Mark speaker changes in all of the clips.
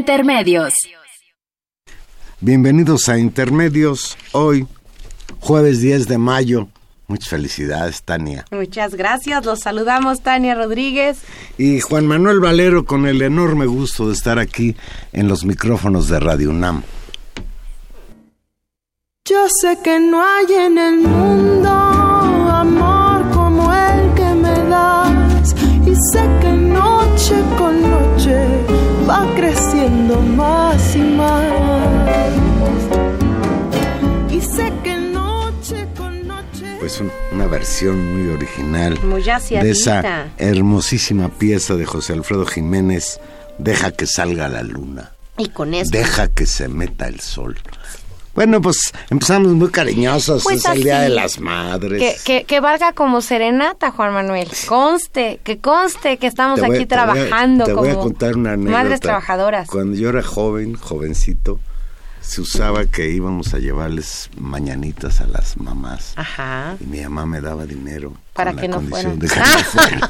Speaker 1: Intermedios.
Speaker 2: Bienvenidos a Intermedios. Hoy, jueves 10 de mayo. Muchas felicidades, Tania.
Speaker 3: Muchas gracias, los saludamos Tania Rodríguez.
Speaker 2: Y Juan Manuel Valero con el enorme gusto de estar aquí en los micrófonos de Radio UNAM.
Speaker 4: Yo sé que no hay en el mundo amor como el que me das y sé que noche con noche va creciendo más y más. Y sé que noche con noche
Speaker 2: Pues un- una versión muy original
Speaker 3: Muy
Speaker 2: de esa hermosísima pieza de José Alfredo Jiménez, Deja que salga la luna,
Speaker 3: Y con eso.
Speaker 2: deja que se meta el sol. Bueno, pues empezamos muy cariñosos,
Speaker 3: Pues
Speaker 2: es el Día de las Madres.
Speaker 3: Que, que, que valga como serenata, Juan Manuel. Conste, que conste que estamos
Speaker 2: voy-
Speaker 3: aquí
Speaker 2: te voy a-
Speaker 3: trabajando
Speaker 2: te
Speaker 3: como
Speaker 2: voy a contar una anécdota.
Speaker 3: madres trabajadoras.
Speaker 2: Cuando yo era joven, jovencito, se usaba que íbamos a llevarles mañanitas a las mamás.
Speaker 3: Ajá.
Speaker 2: Y mi mamá me daba dinero.
Speaker 3: Para
Speaker 2: con
Speaker 3: que
Speaker 2: la
Speaker 3: no
Speaker 2: condición de que no fueran.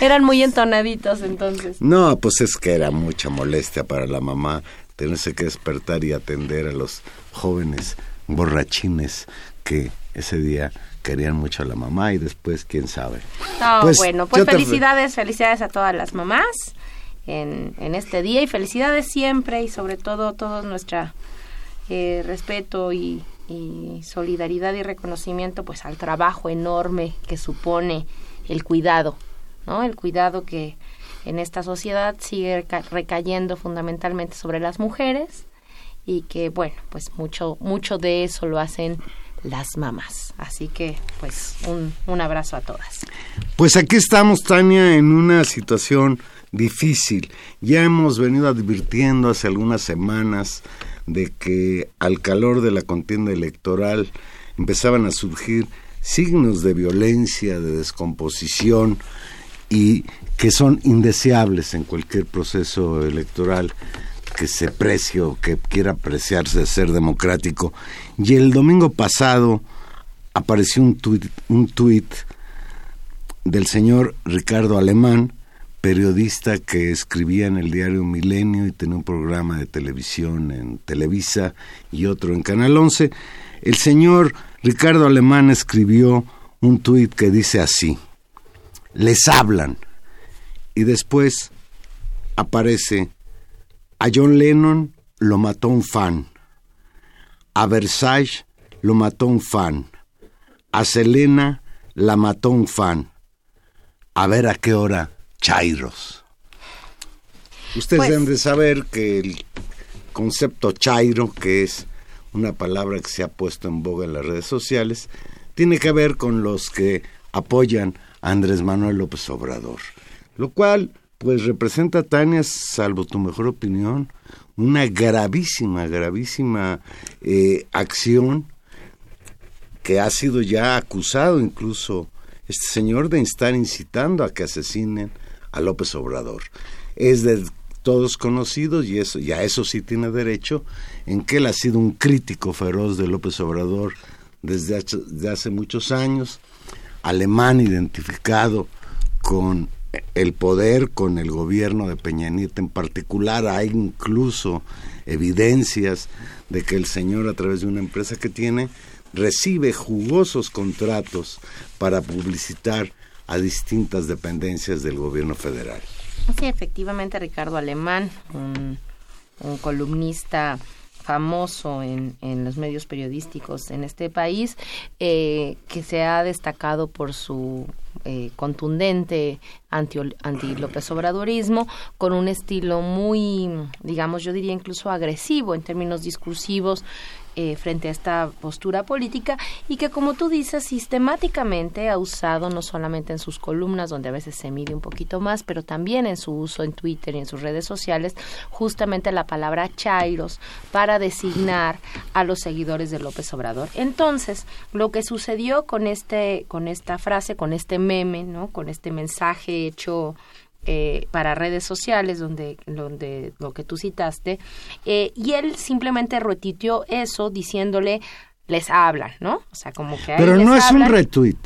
Speaker 3: Eran muy entonaditos entonces.
Speaker 2: No, pues es que era mucha molestia para la mamá tenerse que despertar y atender a los jóvenes borrachines que ese día querían mucho a la mamá y después quién sabe.
Speaker 3: No,
Speaker 2: Pues,
Speaker 3: bueno, pues
Speaker 2: te-
Speaker 3: felicidades, felicidades a todas las mamás en, en este día y felicidades siempre y sobre todo todo nuestro respeto y, y solidaridad y reconocimiento pues al trabajo enorme que supone el cuidado, ¿no? El cuidado que en esta sociedad sigue reca- recayendo fundamentalmente sobre las mujeres y que bueno, pues mucho mucho de eso lo hacen las mamás. Así que pues un, un abrazo a todas.
Speaker 2: Pues aquí estamos, Tania, en una situación difícil. Ya hemos venido advirtiendo hace algunas semanas de que al calor de la contienda electoral empezaban a surgir signos de violencia, de descomposición y que son indeseables en cualquier proceso electoral que se precie o que quiera apreciarse de ser democrático. Y el domingo pasado apareció un tuit, un tuit del señor Ricardo Alemán, periodista que escribía en el diario Milenio y tenía un programa de televisión en Televisa y otro en Canal 11. El señor Ricardo Alemán escribió un tuit que dice así, les hablan. Y después aparece, a John Lennon lo mató un fan, a Versailles lo mató un fan, a Selena la mató un fan. A ver a qué hora, Chairos. Ustedes
Speaker 3: Pues-
Speaker 2: deben de saber que el concepto Chairo, que es una palabra que se ha puesto en boga en las redes sociales, tiene que ver con los que apoyan a Andrés Manuel López Obrador. Lo cual, pues representa, Tania, salvo tu mejor opinión, una gravísima, gravísima eh, acción que ha sido ya acusado incluso este señor de estar incitando a que asesinen a López Obrador. Es de todos conocidos y eso ya eso sí tiene derecho en que él ha sido un crítico feroz de López Obrador desde hace muchos años, alemán identificado con el poder, con el gobierno de Peña Nieto en particular. Hay incluso evidencias de que el señor, a través de una empresa que tiene, recibe jugosos contratos para publicitar a distintas dependencias del gobierno federal.
Speaker 3: Sí, efectivamente, Ricardo Alemán, un, un columnista famoso en, en, los medios periodísticos en este país, eh, que se ha destacado por su eh, contundente anti, anti López Obradorismo, con un estilo muy, digamos, yo diría incluso agresivo en términos discursivos, eh, frente a esta postura política y que, como tú dices, sistemáticamente ha usado no solamente en sus columnas, donde a veces se mide un poquito más, pero también en su uso en Twitter y en sus redes sociales, justamente la palabra chairos para designar a los seguidores de López Obrador. Entonces, lo que sucedió con este, con esta frase, con este meme, ¿no? Con este mensaje hecho eh, para redes sociales, donde, donde lo que tú citaste, eh, y él simplemente retitió eso diciéndole, les hablan, ¿no? O sea, como que...
Speaker 2: Pero no es un retweet.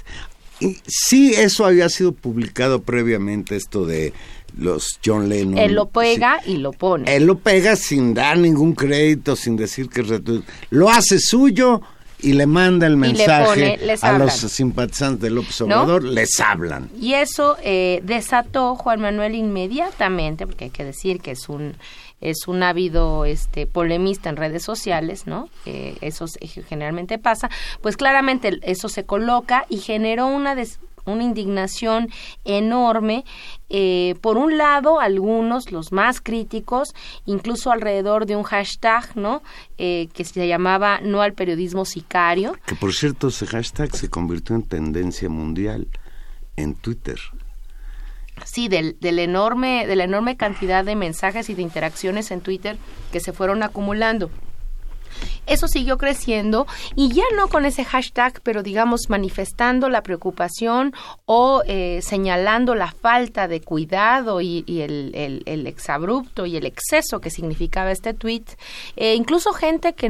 Speaker 2: Sí, eso había sido publicado previamente, esto de los John Lennon.
Speaker 3: Él lo pega y lo pone.
Speaker 2: Él lo pega sin dar ningún crédito, sin decir que es retweet. Lo hace suyo y le manda el mensaje a los simpatizantes de López Obrador, les hablan.
Speaker 3: Y eso eh, desató Juan Manuel inmediatamente, porque hay que decir que es un es un ávido este polemista en redes sociales, ¿no? eso generalmente pasa, pues claramente eso se coloca y generó una des una indignación enorme. Eh, por un lado, algunos, los más críticos, incluso alrededor de un hashtag, ¿no? Eh, que se llamaba No al periodismo sicario.
Speaker 2: Que por cierto, ese hashtag se convirtió en tendencia mundial en Twitter.
Speaker 3: Sí, del, del enorme, de la enorme cantidad de mensajes y de interacciones en Twitter que se fueron acumulando. Eso siguió creciendo y ya no con ese hashtag, pero digamos manifestando la preocupación o eh, señalando la falta de cuidado y, el, el, exabrupto y el exceso que significaba este tweet. Eh, incluso gente que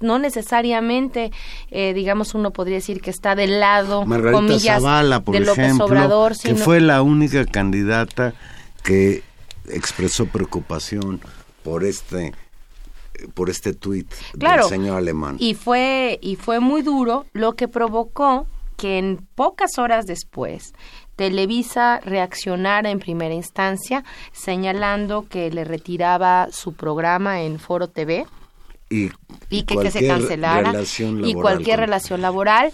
Speaker 3: no necesariamente, eh, digamos, uno podría decir que está del lado, comillas, de López Obrador,
Speaker 2: que fue la única candidata que expresó preocupación por este por este tuit del señor alemán.
Speaker 3: Y fue, y fue muy duro, lo que provocó que en pocas horas después Televisa reaccionara en primera instancia señalando que le retiraba su programa en Foro TV
Speaker 2: y,
Speaker 3: que, se cancelara y cualquier relación laboral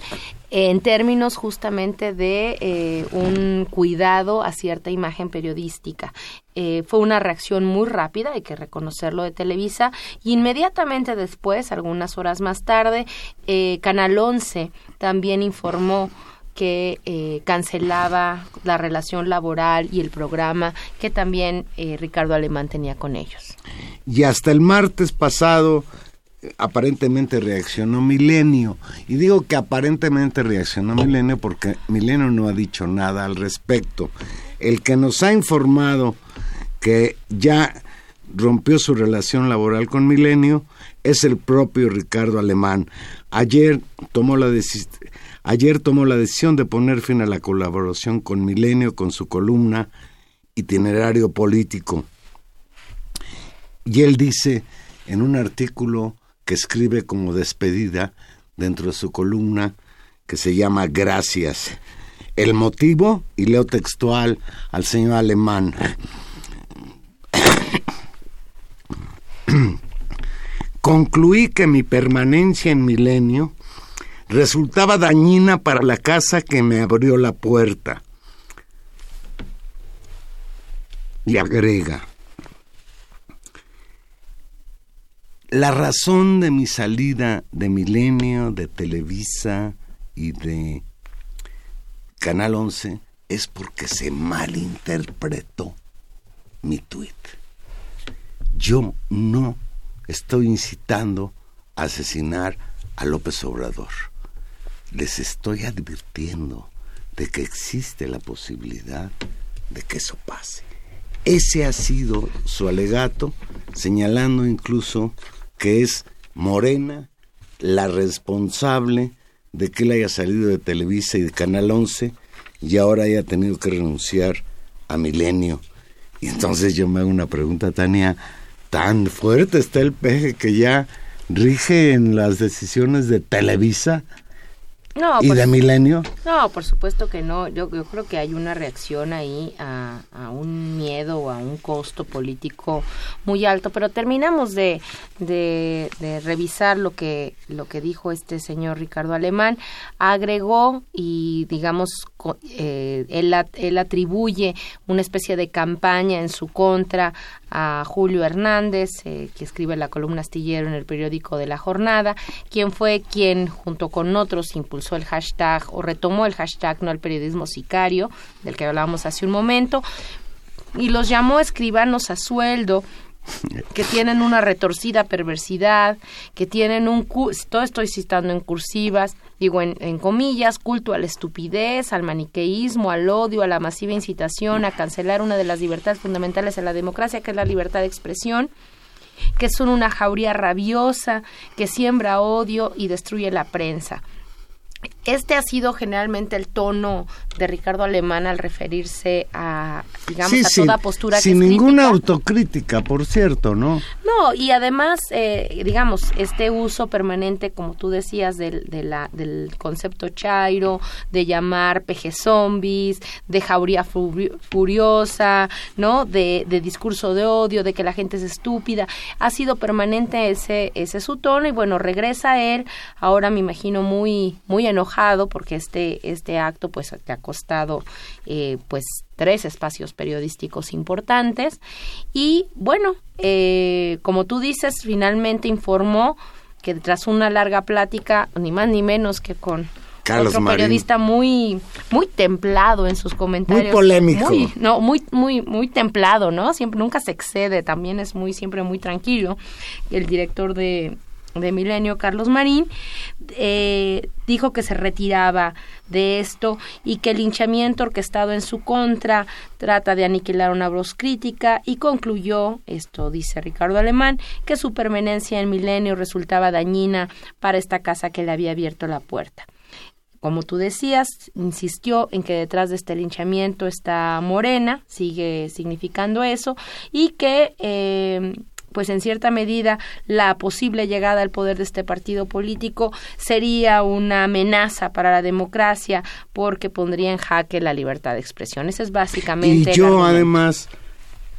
Speaker 3: en términos justamente de eh, un cuidado a cierta imagen periodística. Eh, fue una reacción muy rápida, hay que reconocerlo de Televisa, y inmediatamente después, algunas horas más tarde, eh, Canal 11 también informó que eh, cancelaba la relación laboral y el programa que también eh, Ricardo Alemán tenía con ellos.
Speaker 2: Y hasta el martes pasado aparentemente reaccionó Milenio. Y digo que aparentemente reaccionó Milenio porque Milenio no ha dicho nada al respecto. El que nos ha informado que ya rompió su relación laboral con Milenio es el propio Ricardo Alemán. Ayer tomó la decisión Ayer tomó la decisión de poner fin a la colaboración con Milenio con su columna Itinerario Político. Y él dice en un artículo que escribe como despedida dentro de su columna que se llama Gracias. El motivo, y leo textual al señor alemán, concluí que mi permanencia en Milenio resultaba dañina para la casa que me abrió la puerta. Y agrega, la razón de mi salida de Milenio, de Televisa y de Canal 11 es porque se malinterpretó mi tuit. yo no estoy incitando a asesinar a López Obrador. Les estoy advirtiendo de que existe la posibilidad de que eso pase. Ese ha sido su alegato, señalando incluso que es Morena la responsable de que él haya salido de Televisa y de Canal 11 y ahora haya tenido que renunciar a Milenio. Y entonces yo me hago una pregunta, Tania, tan fuerte está el peje que ya rige en las decisiones de Televisa
Speaker 3: no,
Speaker 2: ¿Y de milenio?
Speaker 3: No, por supuesto que no. Yo, yo creo que hay una reacción ahí a, un miedo o a un costo político muy alto. Pero terminamos de, de, revisar lo que, lo que dijo este señor Ricardo Alemán. Agregó y, digamos, eh, él, atribuye una especie de campaña en su contra a Julio Hernández, eh, que escribe la columna astillero en el periódico de la jornada, quien fue quien, junto con otros, impulsó el hashtag o retomó el hashtag no al periodismo sicario, del que hablábamos hace un momento, y los llamó escribanos a sueldo que tienen una retorcida perversidad, que tienen un, todo estoy citando en cursivas, digo en, comillas, culto a la estupidez, al maniqueísmo, al odio, a la masiva incitación, a cancelar una de las libertades fundamentales de la democracia, que es la libertad de expresión, que son una jauría rabiosa, que siembra odio y destruye la prensa. Este ha sido generalmente el tono de Ricardo Alemán al referirse a, digamos, a toda postura
Speaker 2: sin ninguna autocrítica, por cierto, ¿no?
Speaker 3: No, y además, eh, digamos, este uso permanente, como tú decías, del, de la, del concepto chairo, de llamar peje zombies, de jauría furiosa, ¿no? De, de discurso de odio, de que la gente es estúpida, ha sido permanente ese, ese su tono, y bueno, regresa él, ahora me imagino muy, muy enojado porque este, este acto pues te ha costado eh, pues tres espacios periodísticos importantes y bueno, eh, como tú dices, finalmente informó que tras una larga plática, ni más ni menos que con otro periodista muy muy templado en sus comentarios.
Speaker 2: Muy polémico.
Speaker 3: no, muy muy muy templado, ¿no? Siempre nunca se excede, también es muy siempre muy tranquilo. El director de de Milenio, Carlos Marín, eh, dijo que se retiraba de esto y que el linchamiento orquestado en su contra trata de aniquilar una voz crítica y concluyó, esto dice Ricardo Alemán, que su permanencia en Milenio resultaba dañina para esta casa que le había abierto la puerta. Como tú decías, insistió en que detrás de este linchamiento está Morena, sigue significando eso, y que eh, pues en cierta medida la posible llegada al poder de este partido político sería una amenaza para la democracia porque pondría en jaque la libertad de expresión. Ese es básicamente.
Speaker 2: Y yo además,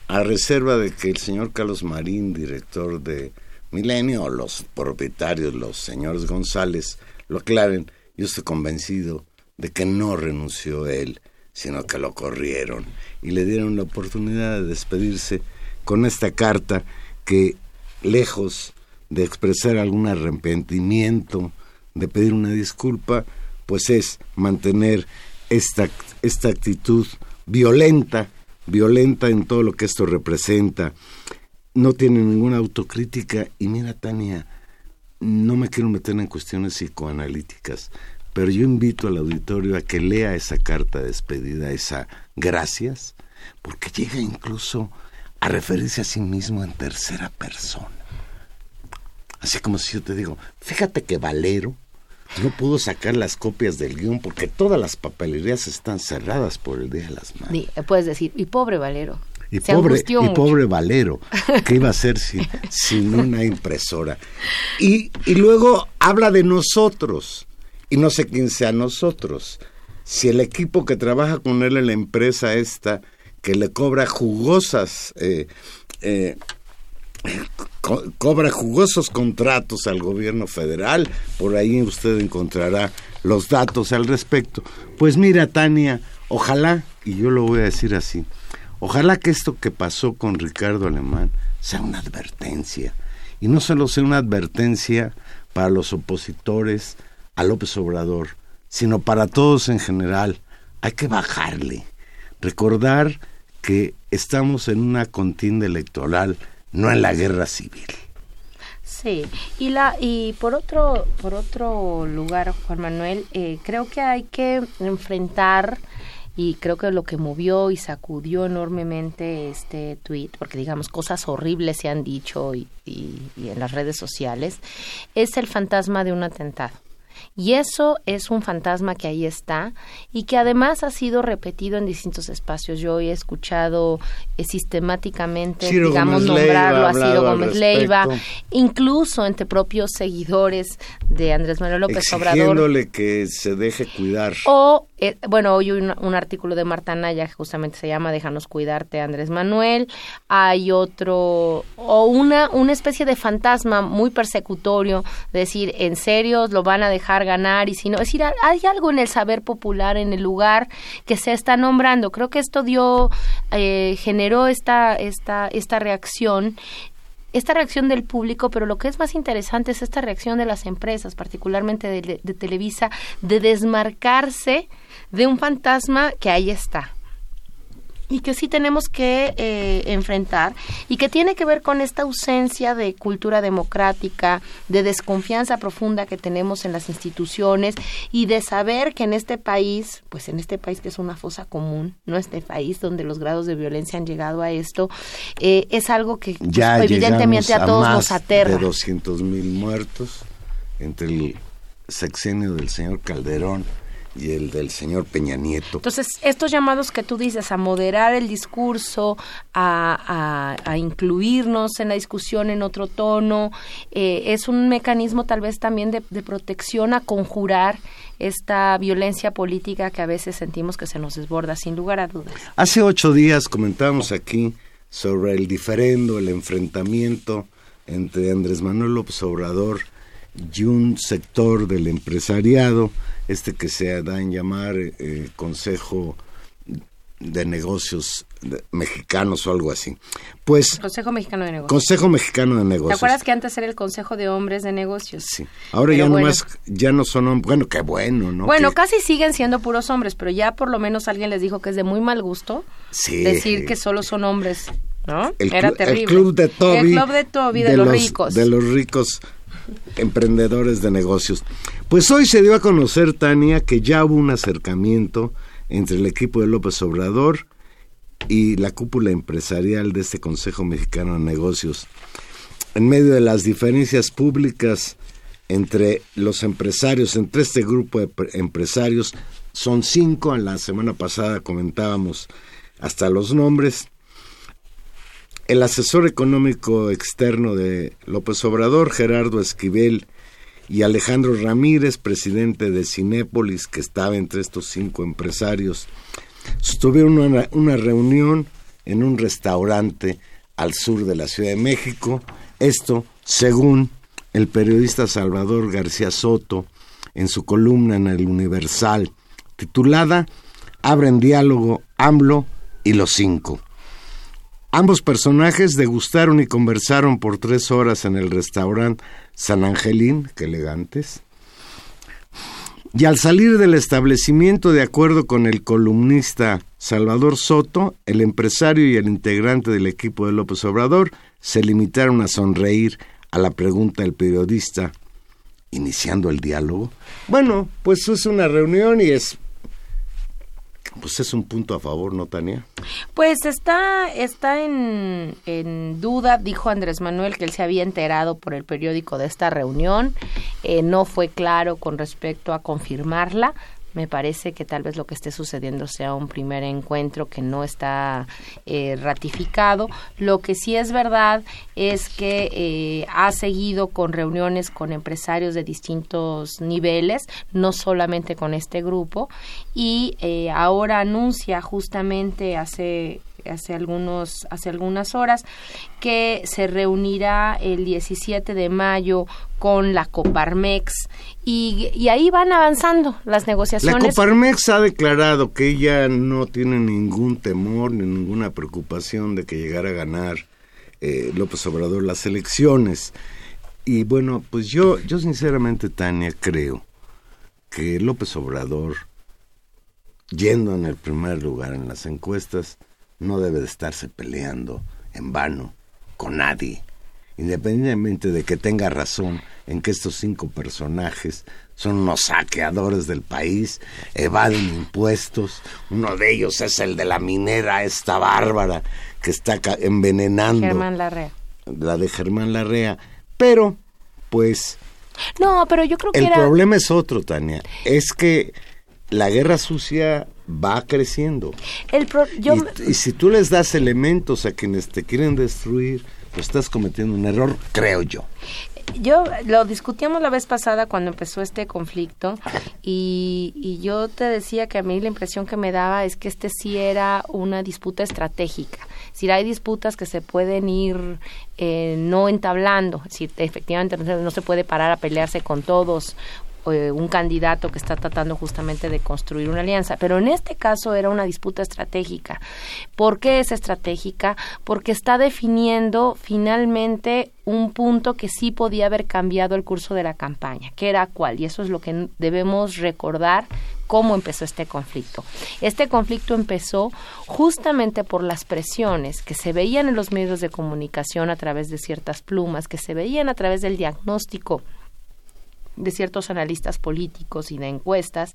Speaker 2: a reserva de que el señor Carlos Marín, director de Milenio, o los propietarios, los señores González, lo aclaren, yo estoy convencido de que no renunció él, sino que lo corrieron y le dieron la oportunidad de despedirse con esta carta que lejos de expresar algún arrepentimiento, de pedir una disculpa, pues es mantener esta, esta actitud violenta, violenta en todo lo que esto representa. No tiene ninguna autocrítica y mira Tania, no me quiero meter en cuestiones psicoanalíticas, pero yo invito al auditorio a que lea esa carta de despedida, esa gracias, porque llega incluso a referirse a sí mismo en tercera persona. Así como si yo te digo, fíjate que Valero no pudo sacar las copias del guion porque todas las papelerías están cerradas por el Día de las Madres.
Speaker 3: puedes decir, y pobre Valero.
Speaker 2: Y pobre, y pobre Valero, ¿qué iba a hacer sin, sin una impresora? Y, y luego habla de nosotros, y no sé quién sea nosotros. Si el equipo que trabaja con él en la empresa esta que le cobra jugosas, eh, eh, cobra jugosos contratos al gobierno federal, por ahí usted encontrará los datos al respecto. Pues mira, Tania, ojalá, y yo lo voy a decir así, ojalá que esto que pasó con Ricardo Alemán sea una advertencia, y no solo sea una advertencia para los opositores a López Obrador, sino para todos en general. Hay que bajarle, recordar que estamos en una contienda electoral no en la guerra civil.
Speaker 3: Sí, y la y por otro por otro lugar, Juan Manuel, eh, creo que hay que enfrentar y creo que lo que movió y sacudió enormemente este tweet, porque digamos cosas horribles se han dicho y, y en las redes sociales, es el fantasma de un atentado. Y eso es un fantasma que ahí está y que además ha sido repetido en distintos espacios. Yo he escuchado eh, sistemáticamente, digamos, nombrarlo a Ciro Gómez Leiva, incluso entre propios seguidores de Andrés Manuel López Obrador.
Speaker 2: que se deje cuidar.
Speaker 3: O, eh, bueno, hoy un, un, artículo de Marta Naya que justamente se llama Déjanos cuidarte, Andrés Manuel. Hay otro, o una, una especie de fantasma muy persecutorio, decir, en serio, lo van a dejar ganar y si no, es decir, hay algo en el saber popular en el lugar que se está nombrando. Creo que esto dio, eh, generó esta, esta, esta reacción esta reacción del público, pero lo que es más interesante es esta reacción de las empresas, particularmente de, de Televisa, de desmarcarse de un fantasma que ahí está y que sí tenemos que eh, enfrentar y que tiene que ver con esta ausencia de cultura democrática, de desconfianza profunda que tenemos en las instituciones y de saber que en este país, pues en este país que es una fosa común, no este país donde los grados de violencia han llegado a esto, eh, es algo que pues, evidentemente a, todos nos aterra.
Speaker 2: De 200 mil muertos entre el sexenio del señor Calderón y el del señor Peña Nieto.
Speaker 3: Entonces, estos llamados que tú dices a moderar el discurso, a, a, incluirnos en la discusión en otro tono, eh, es un mecanismo tal vez también de, de, protección a conjurar esta violencia política que a veces sentimos que se nos desborda, sin lugar a dudas.
Speaker 2: Hace ocho días comentábamos aquí sobre el diferendo, el enfrentamiento entre Andrés Manuel López Obrador y un sector del empresariado este que se da en llamar eh, Consejo de Negocios Mexicanos o algo así. Pues
Speaker 3: Consejo Mexicano de Negocios.
Speaker 2: Consejo Mexicano de Negocios.
Speaker 3: ¿Te acuerdas que antes era el Consejo de Hombres de Negocios?
Speaker 2: Sí. Ahora ya nomás ya no son hombres. Bueno, qué bueno, ¿no?
Speaker 3: Bueno, casi siguen siendo puros hombres, pero ya por lo menos alguien les dijo que es de muy mal gusto decir que solo son hombres, ¿no? era terrible.
Speaker 2: El club de Toby.
Speaker 3: El club de Toby de, los ricos.
Speaker 2: De los ricos emprendedores de negocios. Pues hoy se dio a conocer, Tania, que ya hubo un acercamiento entre el equipo de López Obrador y la cúpula empresarial de este Consejo Mexicano de Negocios. En medio de las diferencias públicas entre los empresarios, entre este grupo de empresarios, son cinco, en la semana pasada comentábamos hasta los nombres, el asesor económico externo de López Obrador, Gerardo Esquivel, y Alejandro Ramírez, presidente de Cinépolis, que estaba entre estos cinco empresarios, tuvieron una, una reunión en un restaurante al sur de la Ciudad de México. Esto, según el periodista Salvador García Soto, en su columna en el Universal, titulada Abren diálogo AMLO y los cinco. Ambos personajes degustaron y conversaron por tres horas en el restaurante San Angelín, que elegantes. Y al salir del establecimiento, de acuerdo con el columnista Salvador Soto, el empresario y el integrante del equipo de López Obrador se limitaron a sonreír a la pregunta del periodista, iniciando el diálogo. Bueno, pues es una reunión y es pues es un punto a favor, ¿no, Tania?
Speaker 3: Pues está, está en, en duda, dijo Andrés Manuel que él se había enterado por el periódico de esta reunión, eh, no fue claro con respecto a confirmarla, me parece que tal vez lo que esté sucediendo sea un primer encuentro que no está eh, ratificado. Lo que sí es verdad es que eh, ha seguido con reuniones con empresarios de distintos niveles, no solamente con este grupo, y eh, ahora anuncia justamente hace hace algunos hace algunas horas que se reunirá el 17 de mayo con la Coparmex y, y, ahí van avanzando las negociaciones.
Speaker 2: La Coparmex ha declarado que ella no tiene ningún temor ni ninguna preocupación de que llegara a ganar eh, López Obrador las elecciones. Y bueno, pues yo, yo sinceramente, Tania, creo que López Obrador, yendo en el primer lugar en las encuestas, no debe de estarse peleando en vano con nadie. Independientemente de que tenga razón en que estos cinco personajes son unos saqueadores del país, evaden impuestos. Uno de ellos es el de la minera, esta bárbara, que está envenenando.
Speaker 3: Germán Larrea.
Speaker 2: La de Germán Larrea. Pero, pues...
Speaker 3: No, pero yo creo que
Speaker 2: el problema es otro, Tania. Es que la guerra sucia va creciendo.
Speaker 3: El
Speaker 2: y, y, si tú les das elementos a quienes te quieren destruir, pues estás cometiendo un error, creo yo
Speaker 3: yo lo discutíamos la vez pasada cuando empezó este conflicto y, y, yo te decía que a mí la impresión que me daba es que este sí era una disputa estratégica. Si hay disputas que se pueden ir eh, no entablando, si efectivamente no se puede parar a pelearse con todos eh, un candidato que está tratando justamente de construir una alianza. Pero en este caso era una disputa estratégica. ¿Por qué es estratégica? Porque está definiendo finalmente un punto que sí podía haber cambiado el curso de la campaña, que era cuál, y eso es lo que debemos recordar cómo empezó este conflicto. Este conflicto empezó justamente por las presiones que se veían en los medios de comunicación a través de ciertas plumas, que se veían a través del diagnóstico de ciertos analistas políticos y de encuestas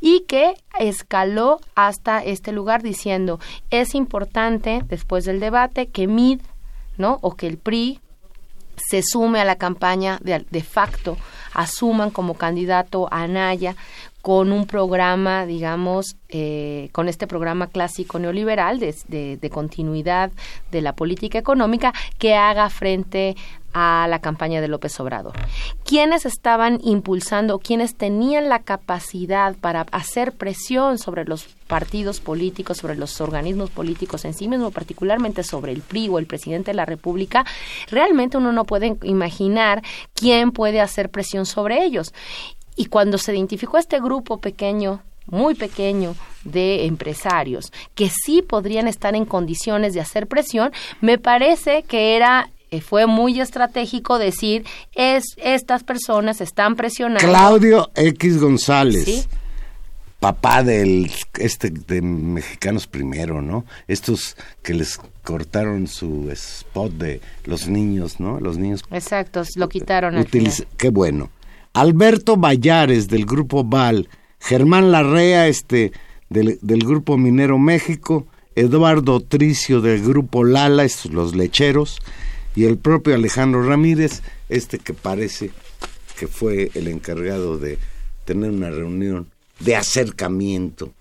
Speaker 3: y que escaló hasta este lugar diciendo es importante después del debate que MID no o que el PRI se sume a la campaña de, de facto asuman como candidato a Anaya con un programa, digamos, eh, con este programa clásico neoliberal de, de, continuidad de la política económica que haga frente a la campaña de López Obrador. ¿Quiénes estaban impulsando, quiénes tenían la capacidad para hacer presión sobre los partidos políticos, sobre los organismos políticos en sí mismo, particularmente sobre el PRI o el presidente de la República? Realmente uno no puede imaginar quién puede hacer presión sobre ellos. Y cuando se identificó este grupo pequeño muy pequeño de empresarios que sí podrían estar en condiciones de hacer presión, me parece que era fue muy estratégico decir es estas personas están presionando.
Speaker 2: Claudio X González. Papá del este de mexicanos primero, ¿no? Estos que les cortaron su spot de los niños, ¿no? Los niños.
Speaker 3: Exacto, lo quitaron.
Speaker 2: Qué bueno. Alberto Vallares del grupo Val, Germán Larrea este del, del grupo Minero México, Eduardo Tricio del grupo Lala, estos los lecheros, y el propio Alejandro Ramírez, este que parece que fue el encargado de tener una reunión de acercamiento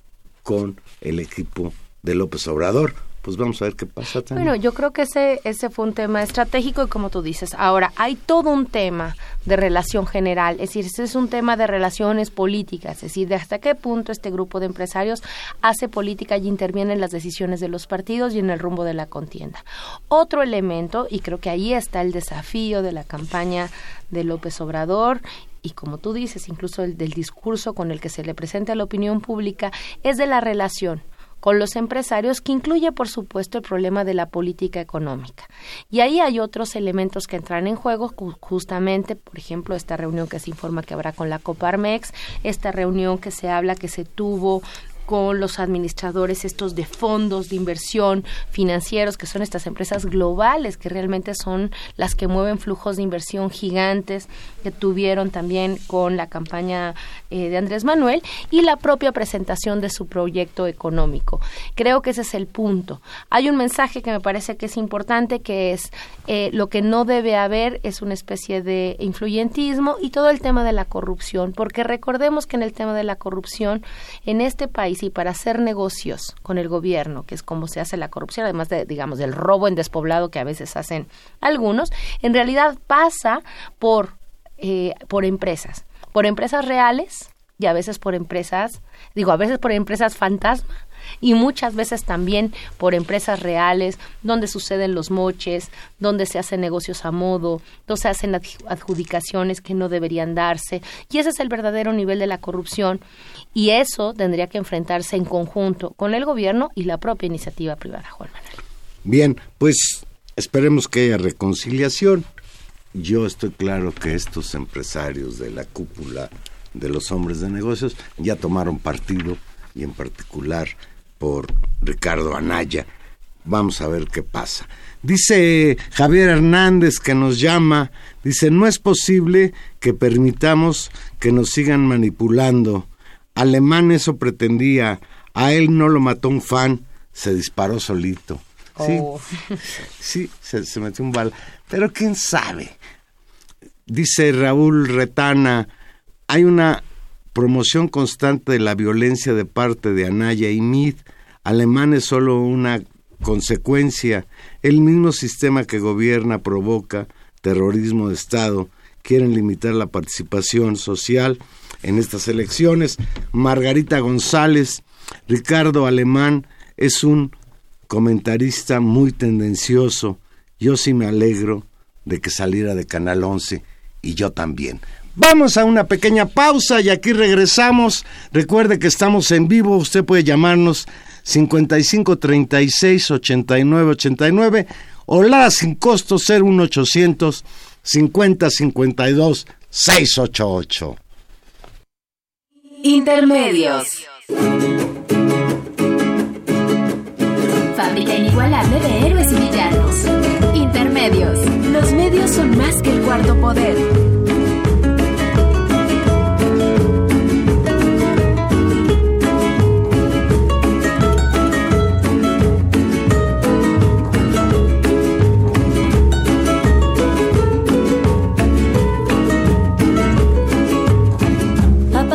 Speaker 2: con el equipo de López Obrador pues vamos a ver qué pasa también.
Speaker 3: Bueno, yo creo que ese, ese fue un tema estratégico y como tú dices, ahora hay todo un tema de relación general, es decir, ese es un tema de relaciones políticas, es decir, de hasta qué punto este grupo de empresarios hace política y interviene en las decisiones de los partidos y en el rumbo de la contienda. Otro elemento, y creo que ahí está el desafío de la campaña de López Obrador y como tú dices, incluso el del discurso con el que se le presenta a la opinión pública, es de la relación con los empresarios, que incluye, por supuesto, el problema de la política económica. Y ahí hay otros elementos que entran en juego, justamente, por ejemplo, esta reunión que se informa que habrá con la Coparmex, esta reunión que se habla que se tuvo con los administradores estos de fondos de inversión financieros, que son estas empresas globales, que realmente son las que mueven flujos de inversión gigantes que tuvieron también con la campaña eh, de Andrés Manuel y la propia presentación de su proyecto económico. Creo que ese es el punto. Hay un mensaje que me parece que es importante, que es eh, lo que no debe haber es una especie de influyentismo y todo el tema de la corrupción, porque recordemos que en el tema de la corrupción en este país y para hacer negocios con el gobierno, que es como se hace la corrupción, además de, digamos, del robo en despoblado que a veces hacen algunos, en realidad pasa por, eh, por empresas, por empresas reales y a veces por empresas, digo, a veces por empresas fantasma y muchas veces también por empresas reales, donde suceden los moches, donde se hacen negocios a modo, donde se hacen adjudicaciones que no deberían darse. Y ese es el verdadero nivel de la corrupción. Y eso tendría que enfrentarse en conjunto con el gobierno y la propia iniciativa privada, Juan Manuel.
Speaker 2: Bien, pues esperemos que haya reconciliación. Yo estoy claro que estos empresarios de la cúpula de los hombres de negocios ya tomaron partido y en particular por Ricardo Anaya, Vamos a ver qué pasa. Dice Javier Hernández que nos llama, dice, no es posible que permitamos que nos sigan manipulando. Alemán eso pretendía, a él no lo mató un fan, se disparó solito. Sí,
Speaker 3: Oh.
Speaker 2: sí, se, se metió un bal. Pero quién sabe. Dice Raúl Retana, hay una promoción constante de la violencia de parte de Anaya y Mid. Alemán es solo una consecuencia. El mismo sistema que gobierna provoca terrorismo de Estado. Quieren limitar la participación social en estas elecciones. Margarita González, Ricardo Alemán es un comentarista muy tendencioso. Yo sí me alegro de que saliera de Canal 11 y yo también. Vamos a una pequeña pausa y aquí regresamos. Recuerde que estamos en vivo, usted puede llamarnos 55 36 89 89 o la sin costo 01800 50 52 688.
Speaker 5: Intermedios.
Speaker 1: Fábrica inigualable de héroes y villanos. Intermedios.
Speaker 5: Los medios son más que el cuarto poder.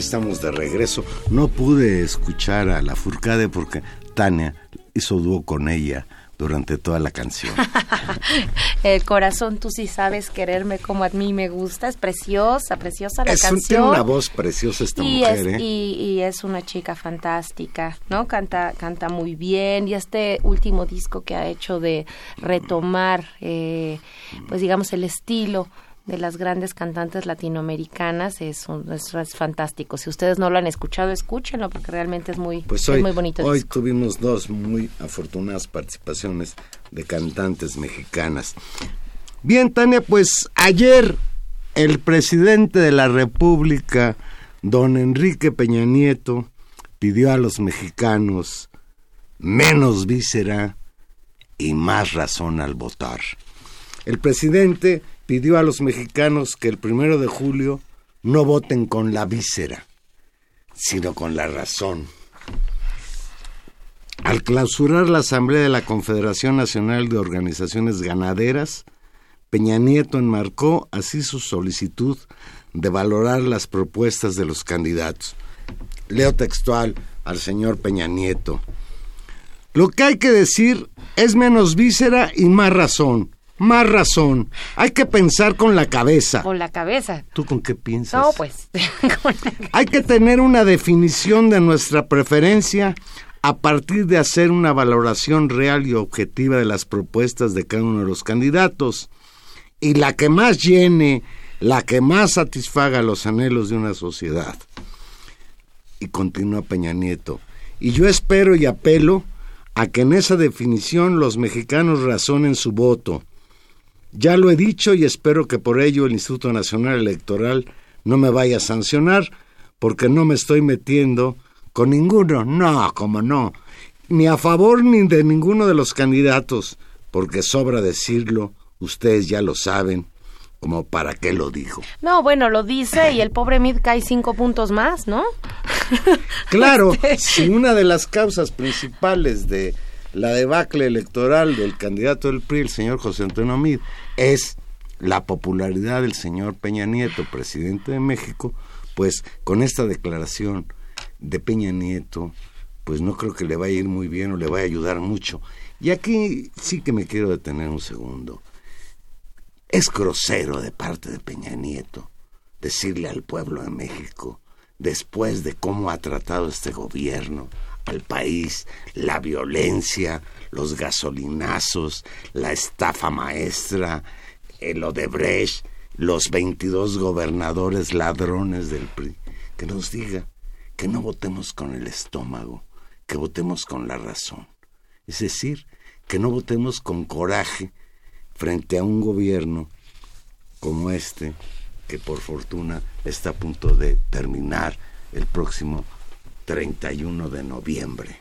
Speaker 2: Aquí estamos de regreso. No pude escuchar a la Furcade porque Tania hizo dúo con ella durante toda la canción.
Speaker 3: El corazón, tú sí sabes quererme como a mí me gusta. Es preciosa, preciosa la
Speaker 2: es un-
Speaker 3: canción.
Speaker 2: tiene una voz preciosa esta
Speaker 3: y
Speaker 2: mujer,
Speaker 3: es,
Speaker 2: ¿eh?
Speaker 3: y, y es una chica fantástica, ¿no? Canta, canta muy bien y este último disco que ha hecho de retomar, eh, pues digamos, el estilo de las grandes cantantes latinoamericanas es, un- es, es fantástico. Si ustedes no lo han escuchado, escúchenlo porque realmente es muy,
Speaker 2: Pues
Speaker 3: es muy bonito.
Speaker 2: hoy
Speaker 3: disco.
Speaker 2: tuvimos dos muy afortunadas participaciones de cantantes mexicanas. Bien, Tania, pues ayer el presidente de la República, don Enrique Peña Nieto, pidió a los mexicanos menos víscera y más razón al votar. El presidente pidió a los mexicanos que el primero de julio no voten con la víscera, sino con la razón. Al clausurar la Asamblea de la Confederación Nacional de Organizaciones Ganaderas, Peña Nieto enmarcó así su solicitud de valorar las propuestas de los candidatos. Leo textual al señor Peña Nieto. Lo que hay que decir es menos víscera y más razón. Más razón. Hay que pensar con la cabeza.
Speaker 3: Con la cabeza.
Speaker 2: ¿Tú con qué piensas?
Speaker 3: No, pues. con la-
Speaker 2: Hay que tener una definición de nuestra preferencia a partir de hacer una valoración real y objetiva de las propuestas de cada uno de los candidatos. Y la que más llene, la que más satisfaga los anhelos de una sociedad. Y continúa Peña Nieto. Y yo espero y apelo a que en esa definición los mexicanos razonen su voto. Ya lo he dicho y espero que por ello el Instituto Nacional Electoral no me vaya a sancionar porque no me estoy metiendo con ninguno, no, como no, ni a favor ni de ninguno de los candidatos, porque sobra decirlo, ustedes ya lo saben, como para qué lo dijo.
Speaker 3: No, bueno, lo dice y el pobre Mid cae cinco puntos más, ¿no?
Speaker 2: Claro, si una de las causas principales de la debacle electoral del candidato del PRI, el señor José Antonio Mid, es la popularidad del señor Peña Nieto, presidente de México, pues con esta declaración de Peña Nieto, pues no creo que le vaya a ir muy bien o le vaya a ayudar mucho. Y aquí sí que me quiero detener un segundo. Es grosero de parte de Peña Nieto decirle al pueblo de México después de cómo ha tratado este gobierno al país, la violencia, los gasolinazos, la estafa maestra, el Odebrecht, los 22 gobernadores ladrones del PRI, que nos diga que no votemos con el estómago, que votemos con la razón. Es decir, que no votemos con coraje frente a un gobierno como este, que por fortuna está a punto de terminar el próximo 31 de noviembre.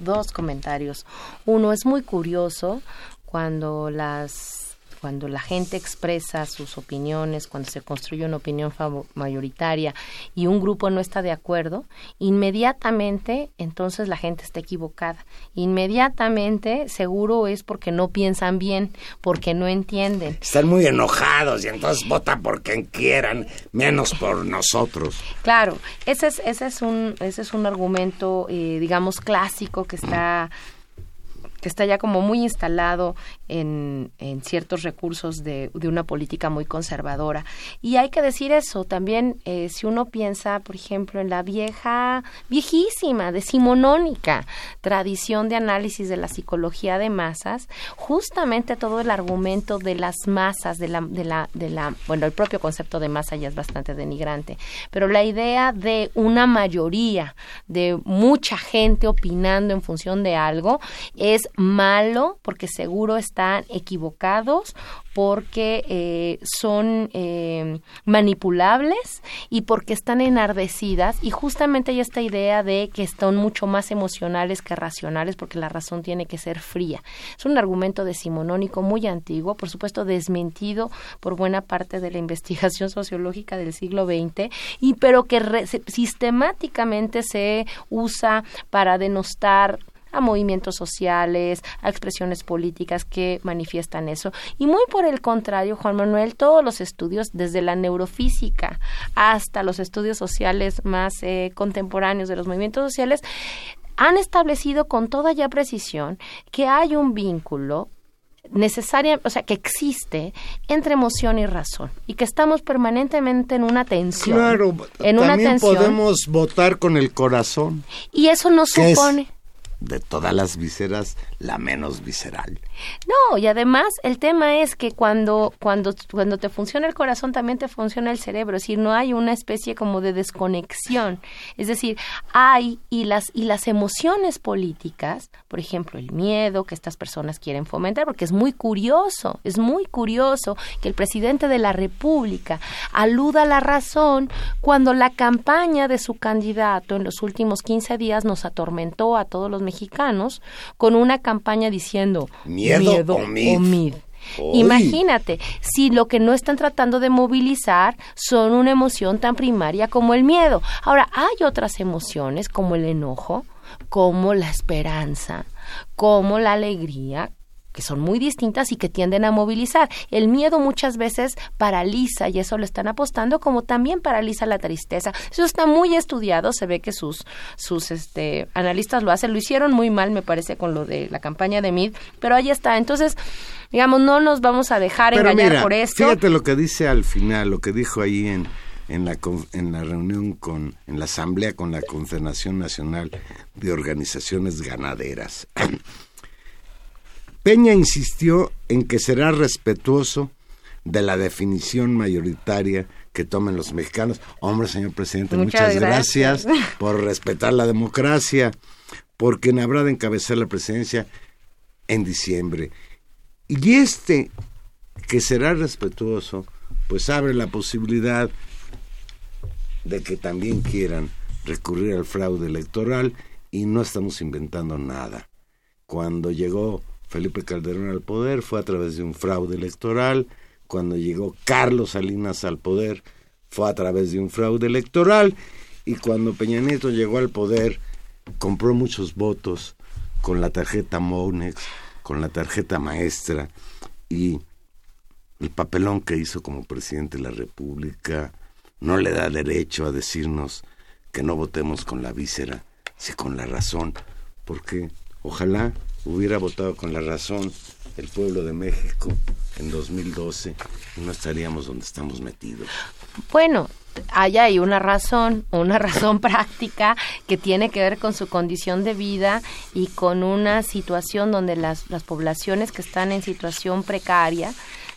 Speaker 3: Dos comentarios. Uno es muy curioso cuando las cuando la gente expresa sus opiniones, cuando se construye una opinión mayoritaria y un grupo no está de acuerdo, inmediatamente entonces la gente está equivocada. Inmediatamente seguro es porque no piensan bien, porque no entienden.
Speaker 2: Están muy enojados y entonces votan por quien quieran, menos por nosotros.
Speaker 3: Claro, ese es, ese es, un, ese es un argumento, eh, digamos, clásico que está que está ya como muy instalado en, en ciertos recursos de, de, una política muy conservadora. Y hay que decir eso, también eh, si uno piensa, por ejemplo, en la vieja, viejísima, decimonónica tradición de análisis de la psicología de masas, justamente todo el argumento de las masas, de la, de la, de la, bueno, el propio concepto de masa ya es bastante denigrante, pero la idea de una mayoría, de mucha gente opinando en función de algo, es malo porque seguro están equivocados porque eh, son eh, manipulables y porque están enardecidas y justamente hay esta idea de que están mucho más emocionales que racionales porque la razón tiene que ser fría. Es un argumento decimonónico muy antiguo, por supuesto desmentido por buena parte de la investigación sociológica del siglo XX y pero que sistemáticamente se usa para denostar a movimientos sociales, a expresiones políticas que manifiestan eso. Y muy por el contrario, Juan Manuel, todos los estudios, desde la neurofísica hasta los estudios sociales más eh, contemporáneos de los movimientos sociales, han establecido con toda ya precisión que hay un vínculo necesaria, o sea, que existe entre emoción y razón y que estamos permanentemente en una tensión.
Speaker 2: Claro,
Speaker 3: en
Speaker 2: también podemos votar con el corazón.
Speaker 3: Y eso nos supone
Speaker 2: de todas las vísceras la menos visceral.
Speaker 3: No, y además el tema es que cuando, cuando, cuando te funciona el corazón también te funciona el cerebro, es decir, no hay una especie como de desconexión. Es decir, hay y las, y las emociones políticas, por ejemplo, el miedo que estas personas quieren fomentar, porque es muy curioso, es muy curioso que el presidente de la República aluda a la razón cuando la campaña de su candidato en los últimos 15 días nos atormentó a todos los mexicanos con una campaña diciendo
Speaker 2: miedo, o, mid.
Speaker 3: Imagínate, si lo que no están tratando de movilizar son una emoción tan primaria como el miedo. Ahora, hay otras emociones como el enojo, como la esperanza, como la alegría, que son muy distintas y que tienden a movilizar. El miedo muchas veces paraliza y eso lo están apostando como también paraliza la tristeza. Eso está muy estudiado, se ve que sus sus este analistas lo hacen, lo hicieron muy mal me parece con lo de la campaña de Mid, pero ahí está. Entonces, digamos, no nos vamos a dejar engañar por esto.
Speaker 2: Fíjate lo que dice al final, lo que dijo ahí en en la, en la reunión con, en la asamblea con la Confederación Nacional de Organizaciones Ganaderas. Peña insistió en que será respetuoso de la definición mayoritaria que tomen los mexicanos. Hombre, señor presidente, muchas, gracias. por respetar la democracia, por quien habrá de encabezar la presidencia en diciembre. Y este, que será respetuoso, pues abre la posibilidad de que también quieran recurrir al fraude electoral y no estamos inventando nada. Cuando llegó Felipe Calderón al poder fue a través de un fraude electoral. Cuando llegó Carlos Salinas al poder fue a través de un fraude electoral. Y cuando Peña Nieto llegó al poder compró muchos votos con la tarjeta Monex, con la tarjeta maestra y el papelón que hizo como presidente de la República no le da derecho a decirnos que no votemos con la víscera, sino con la razón, porque ojalá hubiera votado con la razón el pueblo de México en 2012 y no estaríamos donde estamos metidos.
Speaker 3: Bueno, hay ahí una razón, una razón práctica que tiene que ver con su condición de vida y con una situación donde las, las poblaciones que están en situación precaria